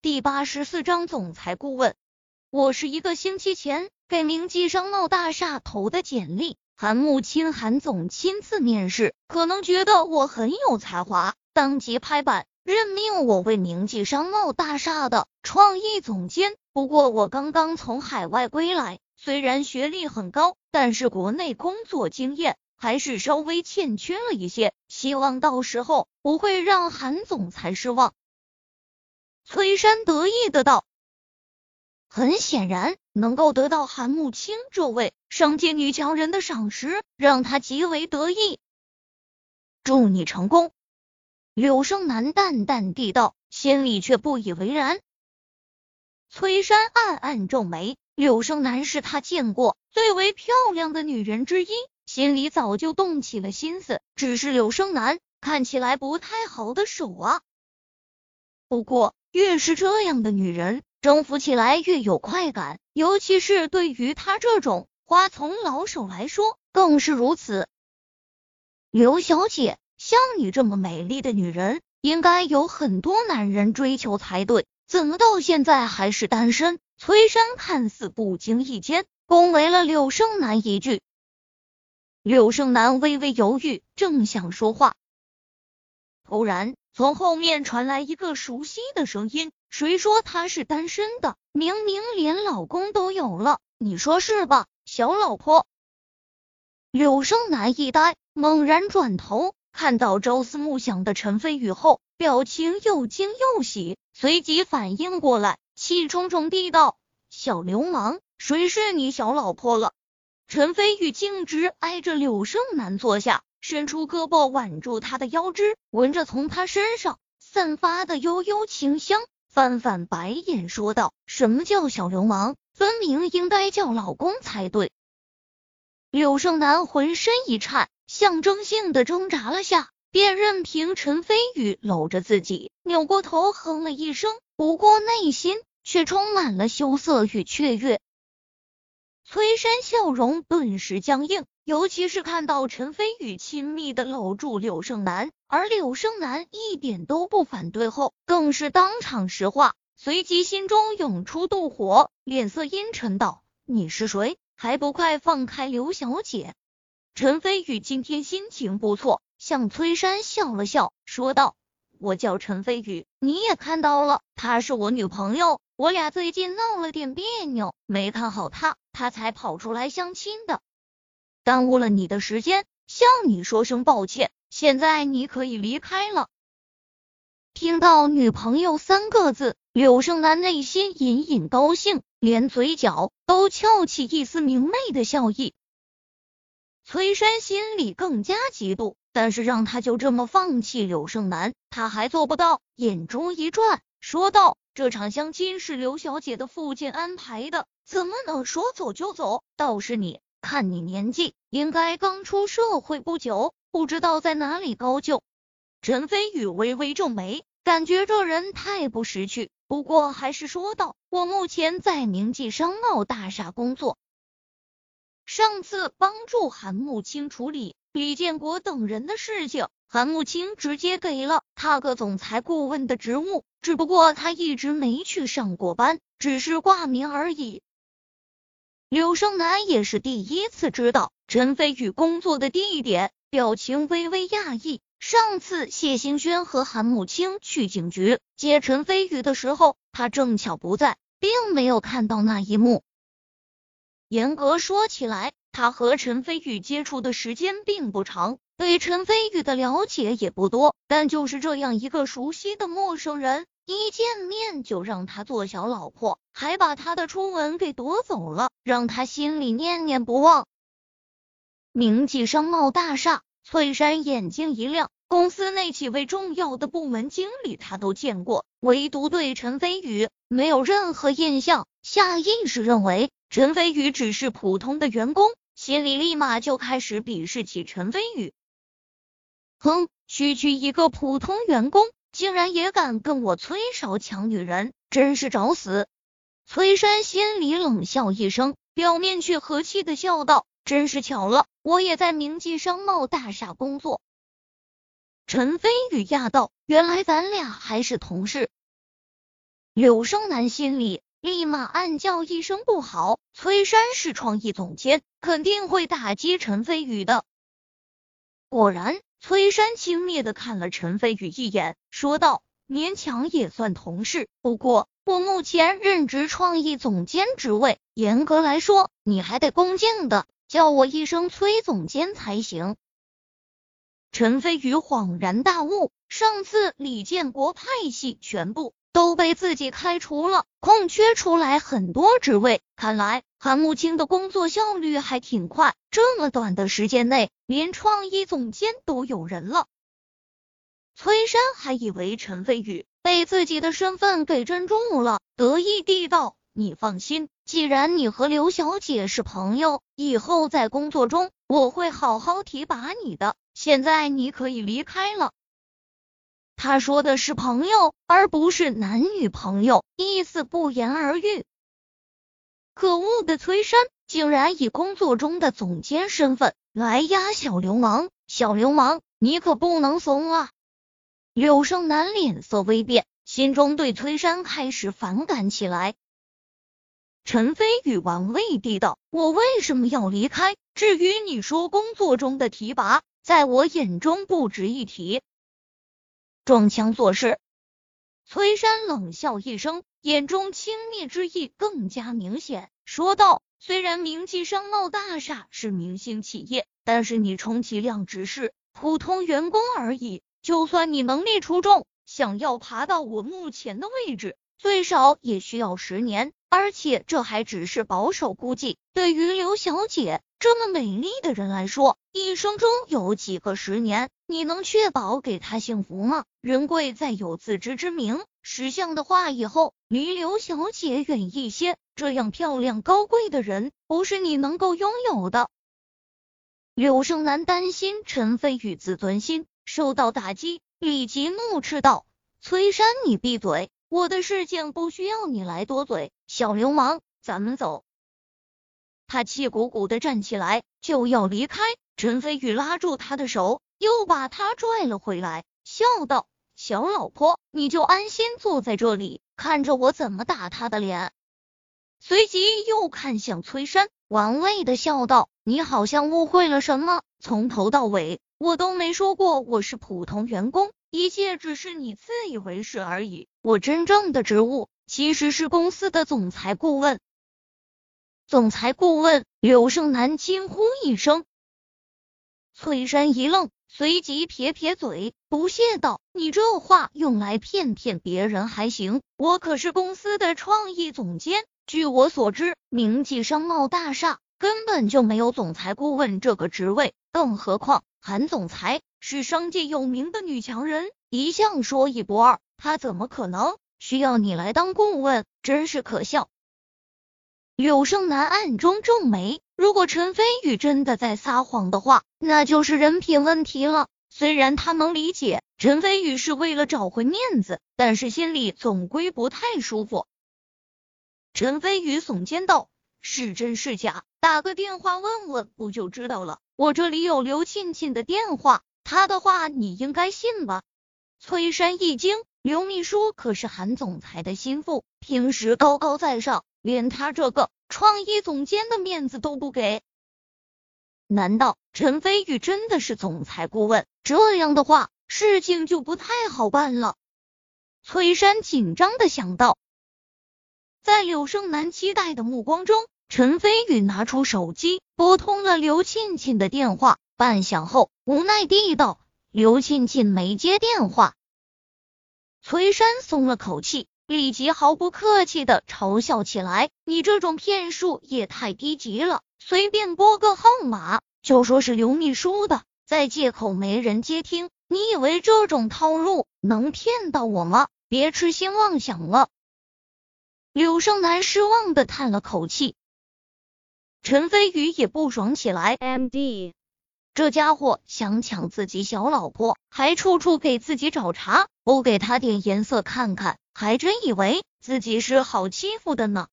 第八十四章总裁顾问。我是一个星期前给明记商贸大厦投的简历，韩木青韩总亲自面试，可能觉得我很有才华，当即拍板任命我为明记商贸大厦的创意总监。不过我刚刚从海外归来，虽然学历很高，但是国内工作经验。还是稍微欠缺了一些，希望到时候不会让韩总裁失望。崔山得意的道：“很显然，能够得到韩慕清这位上界女强人的赏识，让他极为得意。祝你成功。”柳生男淡淡地道，心里却不以为然。崔山暗暗皱眉，柳生男是他见过最为漂亮的女人之一。心里早就动起了心思，只是柳生男看起来不太好的手啊。不过，越是这样的女人，征服起来越有快感，尤其是对于他这种花丛老手来说，更是如此。刘小姐，像你这么美丽的女人，应该有很多男人追求才对，怎么到现在还是单身？崔山看似不经意间恭维了柳胜男一句。柳胜男微微犹豫，正想说话，突然从后面传来一个熟悉的声音：“谁说他是单身的？明明连老公都有了，你说是吧，小老婆？”柳胜男一呆，猛然转头看到朝思暮想的陈飞宇后，表情又惊又喜，随即反应过来，气冲冲地道：“小流氓，谁是你小老婆了？”陈飞宇径直挨着柳胜男坐下，伸出胳膊挽住他的腰肢，闻着从他身上散发的悠悠清香，翻翻白眼说道：“什么叫小流氓？分明应该叫老公才对。”柳胜男浑身一颤，象征性的挣扎了下，便任凭陈飞宇搂着自己，扭过头哼了一声，不过内心却充满了羞涩与雀跃。崔山笑容顿时僵硬，尤其是看到陈飞宇亲密的搂住柳胜男，而柳胜男一点都不反对后，更是当场石化，随即心中涌出妒火，脸色阴沉道：“你是谁？还不快放开刘小姐！”陈飞宇今天心情不错，向崔山笑了笑，说道：“我叫陈飞宇，你也看到了，她是我女朋友。”我俩最近闹了点别扭，没看好她，她才跑出来相亲的，耽误了你的时间，向你说声抱歉。现在你可以离开了。听到女朋友三个字，柳胜男内心隐隐高兴，连嘴角都翘起一丝明媚的笑意。崔山心里更加嫉妒，但是让他就这么放弃柳胜男，他还做不到。眼中一转，说道。这场相亲是刘小姐的父亲安排的，怎么能说走就走？倒是你，看你年纪，应该刚出社会不久，不知道在哪里高就。陈飞宇微微皱眉，感觉这人太不识趣，不过还是说道：“我目前在明记商贸大厦工作，上次帮助韩慕清处理李建国等人的事情。”韩慕清直接给了他个总裁顾问的职务，只不过他一直没去上过班，只是挂名而已。柳胜男也是第一次知道陈飞宇工作的地点，表情微微讶异。上次谢兴轩和韩慕清去警局接陈飞宇的时候，他正巧不在，并没有看到那一幕。严格说起来，他和陈飞宇接触的时间并不长。对陈飞宇的了解也不多，但就是这样一个熟悉的陌生人，一见面就让他做小老婆，还把他的初吻给夺走了，让他心里念念不忘。明记商贸大厦，翠山眼睛一亮，公司内几位重要的部门经理他都见过，唯独对陈飞宇没有任何印象，下意识认为陈飞宇只是普通的员工，心里立马就开始鄙视起陈飞宇。哼，区区一个普通员工，竟然也敢跟我崔少抢女人，真是找死！崔山心里冷笑一声，表面却和气的笑道：“真是巧了，我也在明记商贸大厦工作。”陈飞宇讶道：“原来咱俩还是同事。”柳生男心里立马暗叫一声不好，崔山是创意总监，肯定会打击陈飞宇的。果然，崔山轻蔑的看了陈飞宇一眼，说道：“勉强也算同事，不过我目前任职创意总监职位，严格来说，你还得恭敬的叫我一声崔总监才行。”陈飞宇恍然大悟，上次李建国派系全部都被自己开除了，空缺出来很多职位，看来韩慕清的工作效率还挺快，这么短的时间内。连创意总监都有人了，崔山还以为陈飞宇被自己的身份给镇住了，得意地道：“你放心，既然你和刘小姐是朋友，以后在工作中我会好好提拔你的。现在你可以离开了。”他说的是朋友，而不是男女朋友，意思不言而喻。可恶的崔山竟然以工作中的总监身份。来压，小流氓！小流氓，你可不能怂啊！柳胜男脸色微变，心中对崔山开始反感起来。陈飞宇玩味地道：“我为什么要离开？至于你说工作中的提拔，在我眼中不值一提。”装腔作势。崔山冷笑一声，眼中轻蔑之意更加明显，说道。虽然名记商贸大厦是明星企业，但是你充其量只是普通员工而已。就算你能力出众，想要爬到我目前的位置，最少也需要十年。而且这还只是保守估计。对于刘小姐这么美丽的人来说，一生中有几个十年，你能确保给她幸福吗？人贵在有自知之明，识相的话，以后离刘小姐远一些。这样漂亮高贵的人，不是你能够拥有的。柳胜男担心陈飞宇自尊心受到打击，立即怒斥道：“崔山，你闭嘴！我的事情不需要你来多嘴。”小流氓，咱们走！他气鼓鼓的站起来，就要离开。陈飞宇拉住他的手，又把他拽了回来，笑道：“小老婆，你就安心坐在这里，看着我怎么打他的脸。”随即又看向崔山，玩味的笑道：“你好像误会了什么？从头到尾，我都没说过我是普通员工，一切只是你自以为是而已。我真正的职务……”其实是公司的总裁顾问。总裁顾问柳胜男惊呼一声，崔山一愣，随即撇撇嘴，不屑道：“你这话用来骗骗别人还行，我可是公司的创意总监。据我所知，名记商贸大厦根本就没有总裁顾问这个职位，更何况韩总裁是商界有名的女强人，一向说一不二，他怎么可能？”需要你来当顾问，真是可笑。柳胜男暗中皱眉，如果陈飞宇真的在撒谎的话，那就是人品问题了。虽然他能理解陈飞宇是为了找回面子，但是心里总归不太舒服。陈飞宇耸肩道：“是真是假？打个电话问问不就知道了？我这里有刘庆庆的电话，他的话你应该信吧？”崔山一惊。刘秘书可是韩总裁的心腹，平时高高在上，连他这个创意总监的面子都不给。难道陈飞宇真的是总裁顾问？这样的话，事情就不太好办了。崔山紧张的想到。在柳胜男期待的目光中，陈飞宇拿出手机，拨通了刘庆庆的电话。半响后，无奈地道：“刘庆庆没接电话。”崔山松了口气，立即毫不客气的嘲笑起来：“你这种骗术也太低级了！随便拨个号码就说是刘秘书的，再借口没人接听，你以为这种套路能骗到我吗？别痴心妄想了。”柳胜男失望的叹了口气，陈飞宇也不爽起来：“M D。”这家伙想抢自己小老婆，还处处给自己找茬，不给他点颜色看看，还真以为自己是好欺负的呢。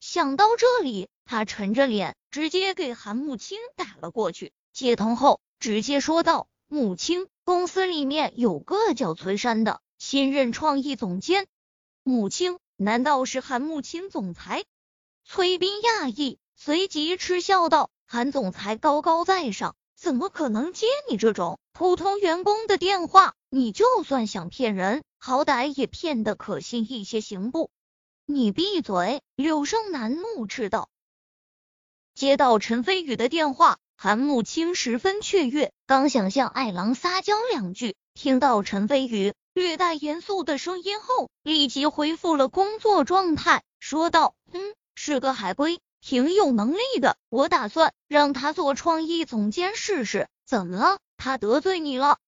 想到这里，他沉着脸，直接给韩慕青打了过去。接通后，直接说道：“慕青，公司里面有个叫崔山的新任创意总监。”母亲，难道是韩慕青总裁？崔斌讶异，随即嗤笑道：“韩总裁高高在上，怎么可能接你这种普通员工的电话？你就算想骗人，好歹也骗得可信一些，行不？”你闭嘴！柳胜男怒斥道。接到陈飞宇的电话，韩慕清十分雀跃，刚想向爱郎撒娇两句，听到陈飞宇略带严肃的声音后，立即恢复了工作状态，说道：“嗯，是个海归，挺有能力的，我打算让他做创意总监试试。怎么了？他得罪你了？”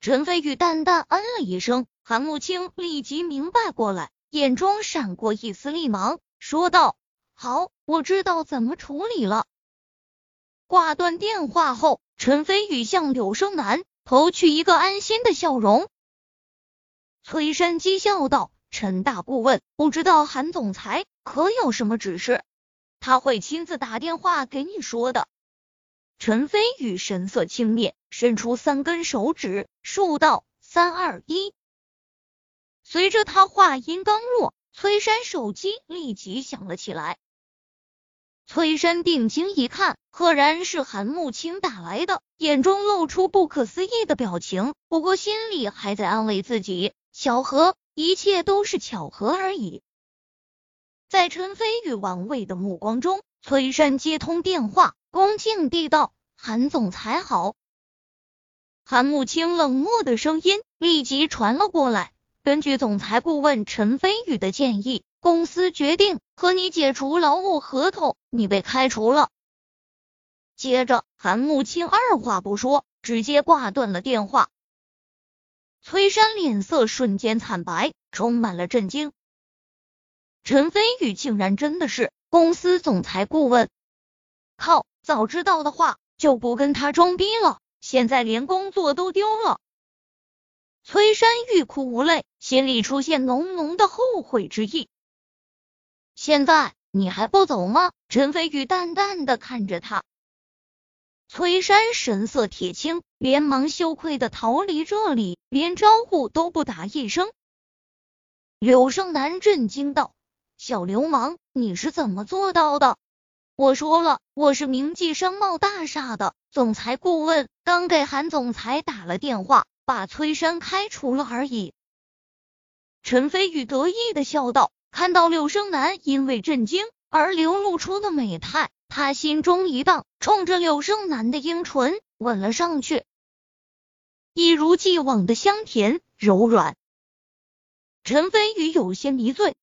陈飞宇淡淡嗯了一声，韩慕清立即明白过来。眼中闪过一丝厉芒，说道：“好，我知道怎么处理了。”挂断电话后，陈飞宇向柳生男投去一个安心的笑容。崔山讥笑道：“陈大顾问，不知道韩总裁可有什么指示？他会亲自打电话给你说的。”陈飞宇神色轻蔑，伸出三根手指，数道：“三二一。”随着他话音刚落，崔山手机立即响了起来。崔山定睛一看，赫然是韩慕清打来的，眼中露出不可思议的表情，不过心里还在安慰自己：巧合，一切都是巧合而已。在陈飞宇玩味的目光中，崔山接通电话，恭敬地道：“韩总裁好。”韩慕清冷漠的声音立即传了过来。根据总裁顾问陈飞宇的建议，公司决定和你解除劳务合同，你被开除了。接着，韩慕清二话不说，直接挂断了电话。崔山脸色瞬间惨白，充满了震惊。陈飞宇竟然真的是公司总裁顾问！靠，早知道的话就不跟他装逼了，现在连工作都丢了。崔山欲哭无泪，心里出现浓浓的后悔之意。现在你还不走吗？陈飞宇淡淡的看着他。崔山神色铁青，连忙羞愧的逃离这里，连招呼都不打一声。柳胜男震惊道：“小流氓，你是怎么做到的？”我说了，我是明记商贸大厦的总裁顾问，刚给韩总裁打了电话。把崔山开除了而已。陈飞宇得意的笑道，看到柳生男因为震惊而流露出的美态，他心中一荡，冲着柳生男的樱唇吻了上去，一如既往的香甜柔软。陈飞宇有些迷醉，